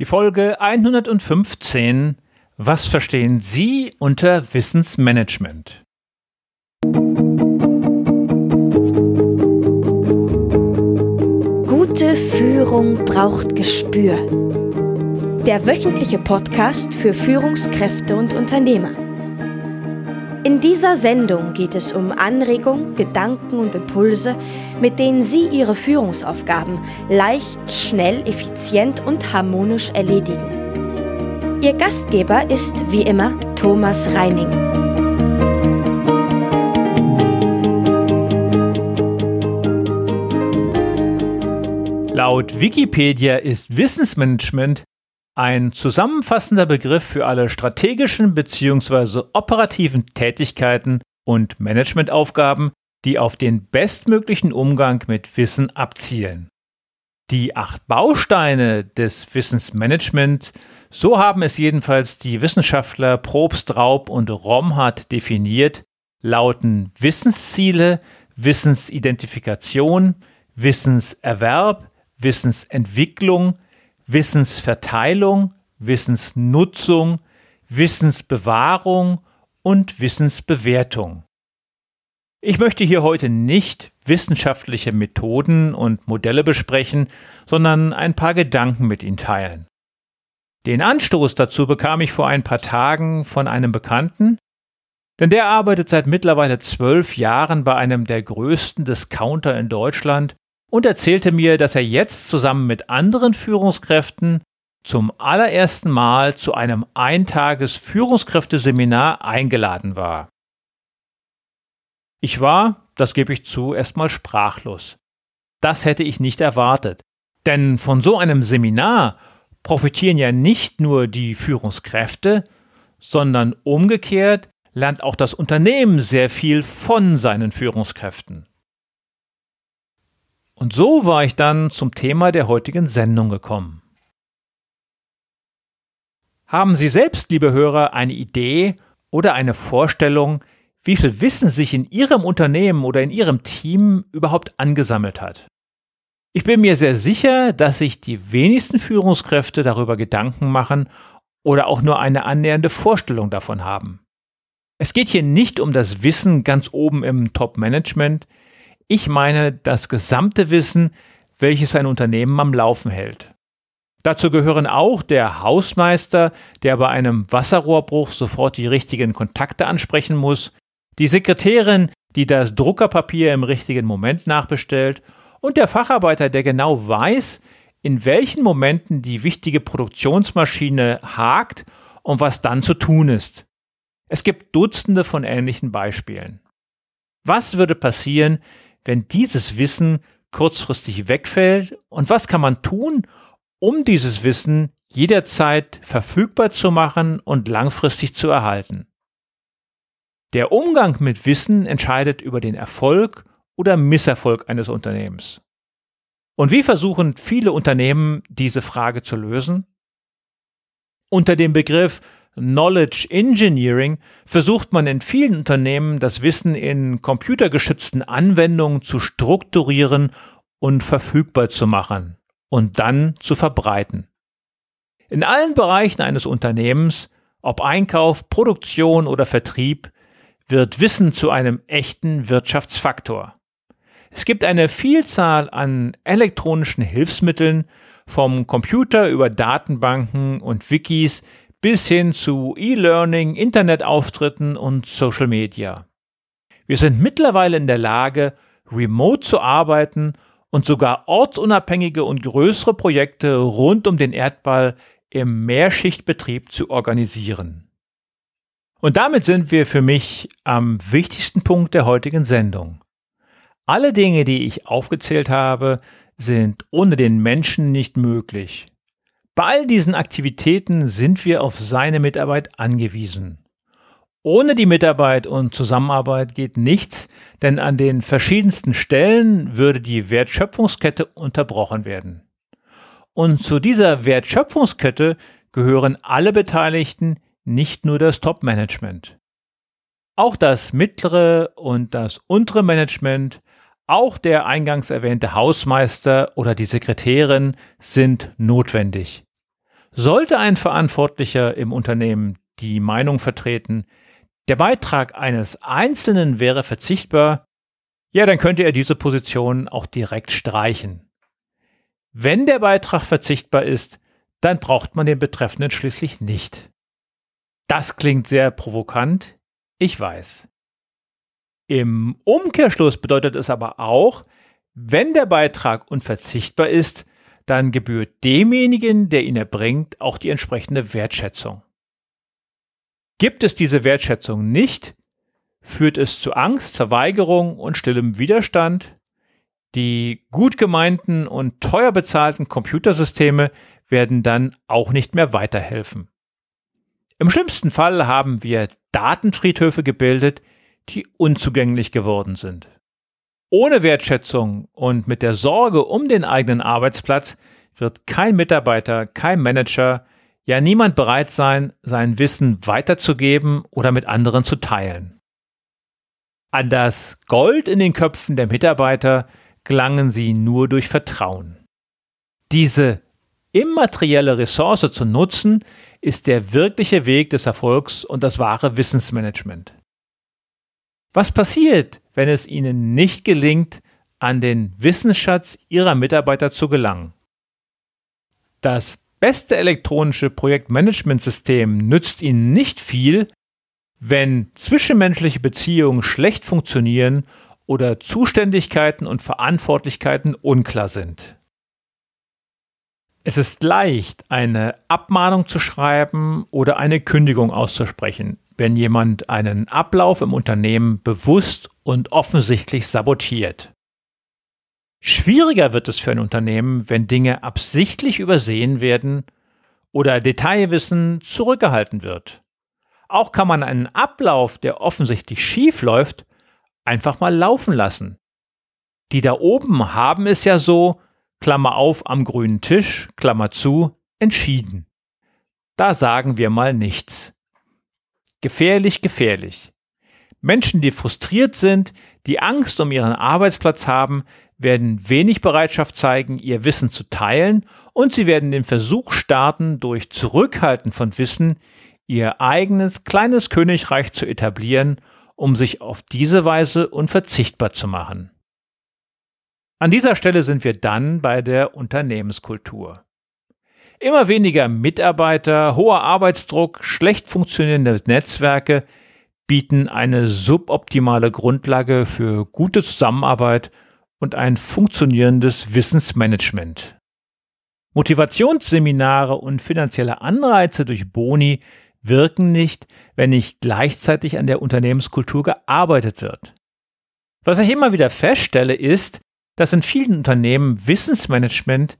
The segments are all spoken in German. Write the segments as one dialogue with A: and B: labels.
A: Die Folge 115 Was verstehen Sie unter Wissensmanagement?
B: Gute Führung braucht Gespür. Der wöchentliche Podcast für Führungskräfte und Unternehmer. In dieser Sendung geht es um Anregungen, Gedanken und Impulse, mit denen Sie Ihre Führungsaufgaben leicht, schnell, effizient und harmonisch erledigen. Ihr Gastgeber ist wie immer Thomas Reining.
A: Laut Wikipedia ist Wissensmanagement ein zusammenfassender Begriff für alle strategischen bzw. operativen Tätigkeiten und Managementaufgaben, die auf den bestmöglichen Umgang mit Wissen abzielen. Die acht Bausteine des Wissensmanagement, so haben es jedenfalls die Wissenschaftler Probst, Raub und Romhardt definiert, lauten Wissensziele, Wissensidentifikation, Wissenserwerb, Wissensentwicklung, Wissensverteilung, Wissensnutzung, Wissensbewahrung und Wissensbewertung. Ich möchte hier heute nicht wissenschaftliche Methoden und Modelle besprechen, sondern ein paar Gedanken mit Ihnen teilen. Den Anstoß dazu bekam ich vor ein paar Tagen von einem Bekannten, denn der arbeitet seit mittlerweile zwölf Jahren bei einem der größten Discounter in Deutschland und erzählte mir, dass er jetzt zusammen mit anderen Führungskräften zum allerersten Mal zu einem Eintages Führungskräfteseminar eingeladen war. Ich war, das gebe ich zu, erstmal sprachlos. Das hätte ich nicht erwartet. Denn von so einem Seminar profitieren ja nicht nur die Führungskräfte, sondern umgekehrt lernt auch das Unternehmen sehr viel von seinen Führungskräften. Und so war ich dann zum Thema der heutigen Sendung gekommen. Haben Sie selbst, liebe Hörer, eine Idee oder eine Vorstellung, wie viel Wissen sich in Ihrem Unternehmen oder in Ihrem Team überhaupt angesammelt hat? Ich bin mir sehr sicher, dass sich die wenigsten Führungskräfte darüber Gedanken machen oder auch nur eine annähernde Vorstellung davon haben. Es geht hier nicht um das Wissen ganz oben im Top-Management, ich meine das gesamte Wissen, welches ein Unternehmen am Laufen hält. Dazu gehören auch der Hausmeister, der bei einem Wasserrohrbruch sofort die richtigen Kontakte ansprechen muss, die Sekretärin, die das Druckerpapier im richtigen Moment nachbestellt, und der Facharbeiter, der genau weiß, in welchen Momenten die wichtige Produktionsmaschine hakt und was dann zu tun ist. Es gibt Dutzende von ähnlichen Beispielen. Was würde passieren, wenn dieses Wissen kurzfristig wegfällt und was kann man tun, um dieses Wissen jederzeit verfügbar zu machen und langfristig zu erhalten. Der Umgang mit Wissen entscheidet über den Erfolg oder Misserfolg eines Unternehmens. Und wie versuchen viele Unternehmen diese Frage zu lösen? Unter dem Begriff Knowledge Engineering versucht man in vielen Unternehmen das Wissen in computergeschützten Anwendungen zu strukturieren und verfügbar zu machen und dann zu verbreiten. In allen Bereichen eines Unternehmens, ob Einkauf, Produktion oder Vertrieb, wird Wissen zu einem echten Wirtschaftsfaktor. Es gibt eine Vielzahl an elektronischen Hilfsmitteln, vom Computer über Datenbanken und Wikis bis hin zu E-Learning, Internetauftritten und Social Media. Wir sind mittlerweile in der Lage, remote zu arbeiten und sogar ortsunabhängige und größere Projekte rund um den Erdball im Mehrschichtbetrieb zu organisieren. Und damit sind wir für mich am wichtigsten Punkt der heutigen Sendung. Alle Dinge, die ich aufgezählt habe, sind ohne den Menschen nicht möglich. Bei all diesen Aktivitäten sind wir auf seine Mitarbeit angewiesen. Ohne die Mitarbeit und Zusammenarbeit geht nichts, denn an den verschiedensten Stellen würde die Wertschöpfungskette unterbrochen werden. Und zu dieser Wertschöpfungskette gehören alle Beteiligten, nicht nur das Top-Management. Auch das mittlere und das untere Management, auch der eingangs erwähnte Hausmeister oder die Sekretärin sind notwendig. Sollte ein Verantwortlicher im Unternehmen die Meinung vertreten, der Beitrag eines Einzelnen wäre verzichtbar, ja, dann könnte er diese Position auch direkt streichen. Wenn der Beitrag verzichtbar ist, dann braucht man den Betreffenden schließlich nicht. Das klingt sehr provokant, ich weiß. Im Umkehrschluss bedeutet es aber auch, wenn der Beitrag unverzichtbar ist, dann gebührt demjenigen, der ihn erbringt, auch die entsprechende Wertschätzung. Gibt es diese Wertschätzung nicht, führt es zu Angst, Verweigerung und stillem Widerstand. Die gut gemeinten und teuer bezahlten Computersysteme werden dann auch nicht mehr weiterhelfen. Im schlimmsten Fall haben wir Datenfriedhöfe gebildet, die unzugänglich geworden sind. Ohne Wertschätzung und mit der Sorge um den eigenen Arbeitsplatz wird kein Mitarbeiter, kein Manager, ja niemand bereit sein, sein Wissen weiterzugeben oder mit anderen zu teilen. An das Gold in den Köpfen der Mitarbeiter gelangen sie nur durch Vertrauen. Diese immaterielle Ressource zu nutzen, ist der wirkliche Weg des Erfolgs und das wahre Wissensmanagement. Was passiert, wenn es ihnen nicht gelingt, an den Wissensschatz ihrer Mitarbeiter zu gelangen? Das beste elektronische Projektmanagementsystem nützt ihnen nicht viel, wenn zwischenmenschliche Beziehungen schlecht funktionieren oder Zuständigkeiten und Verantwortlichkeiten unklar sind. Es ist leicht, eine Abmahnung zu schreiben oder eine Kündigung auszusprechen, wenn jemand einen Ablauf im Unternehmen bewusst und offensichtlich sabotiert. Schwieriger wird es für ein Unternehmen, wenn Dinge absichtlich übersehen werden oder Detailwissen zurückgehalten wird. Auch kann man einen Ablauf, der offensichtlich schief läuft, einfach mal laufen lassen. Die da oben haben es ja so, Klammer auf am grünen Tisch, Klammer zu, entschieden. Da sagen wir mal nichts. Gefährlich, gefährlich. Menschen, die frustriert sind, die Angst um ihren Arbeitsplatz haben, werden wenig Bereitschaft zeigen, ihr Wissen zu teilen und sie werden den Versuch starten, durch Zurückhalten von Wissen ihr eigenes kleines Königreich zu etablieren, um sich auf diese Weise unverzichtbar zu machen. An dieser Stelle sind wir dann bei der Unternehmenskultur. Immer weniger Mitarbeiter, hoher Arbeitsdruck, schlecht funktionierende Netzwerke bieten eine suboptimale Grundlage für gute Zusammenarbeit und ein funktionierendes Wissensmanagement. Motivationsseminare und finanzielle Anreize durch Boni wirken nicht, wenn nicht gleichzeitig an der Unternehmenskultur gearbeitet wird. Was ich immer wieder feststelle, ist, dass in vielen Unternehmen Wissensmanagement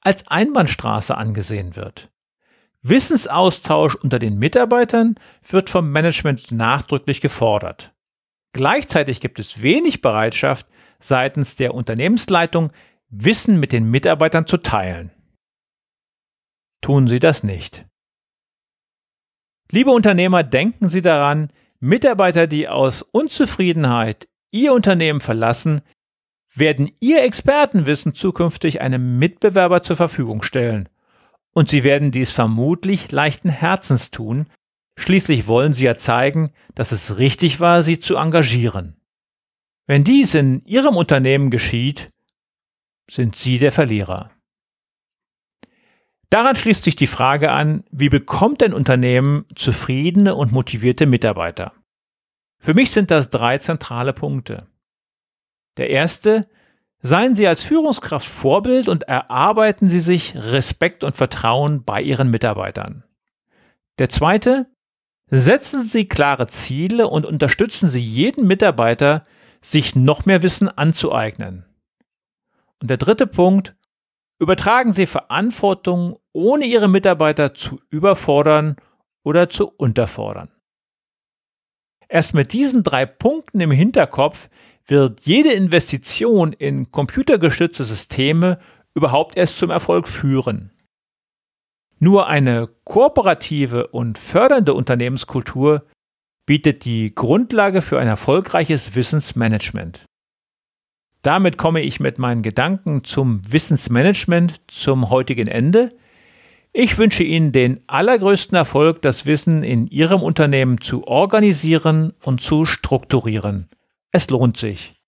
A: als Einbahnstraße angesehen wird. Wissensaustausch unter den Mitarbeitern wird vom Management nachdrücklich gefordert. Gleichzeitig gibt es wenig Bereitschaft seitens der Unternehmensleitung, Wissen mit den Mitarbeitern zu teilen. Tun Sie das nicht. Liebe Unternehmer, denken Sie daran, Mitarbeiter, die aus Unzufriedenheit Ihr Unternehmen verlassen, werden Ihr Expertenwissen zukünftig einem Mitbewerber zur Verfügung stellen. Und Sie werden dies vermutlich leichten Herzens tun, schließlich wollen Sie ja zeigen, dass es richtig war, Sie zu engagieren. Wenn dies in Ihrem Unternehmen geschieht, sind Sie der Verlierer. Daran schließt sich die Frage an, wie bekommt ein Unternehmen zufriedene und motivierte Mitarbeiter? Für mich sind das drei zentrale Punkte. Der erste, seien Sie als Führungskraft Vorbild und erarbeiten Sie sich Respekt und Vertrauen bei Ihren Mitarbeitern. Der zweite, setzen Sie klare Ziele und unterstützen Sie jeden Mitarbeiter, sich noch mehr Wissen anzueignen. Und der dritte Punkt, übertragen Sie Verantwortung, ohne Ihre Mitarbeiter zu überfordern oder zu unterfordern. Erst mit diesen drei Punkten im Hinterkopf wird jede Investition in computergestützte Systeme überhaupt erst zum Erfolg führen. Nur eine kooperative und fördernde Unternehmenskultur bietet die Grundlage für ein erfolgreiches Wissensmanagement. Damit komme ich mit meinen Gedanken zum Wissensmanagement zum heutigen Ende. Ich wünsche Ihnen den allergrößten Erfolg, das Wissen in Ihrem Unternehmen zu organisieren und zu strukturieren. Es lohnt sich.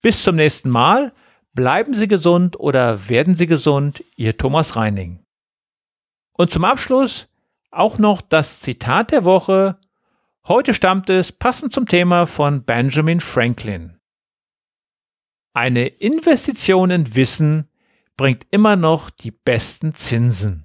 A: Bis zum nächsten Mal. Bleiben Sie gesund oder werden Sie gesund, Ihr Thomas Reining. Und zum Abschluss auch noch das Zitat der Woche. Heute stammt es passend zum Thema von Benjamin Franklin. Eine Investition in Wissen bringt immer noch die besten Zinsen.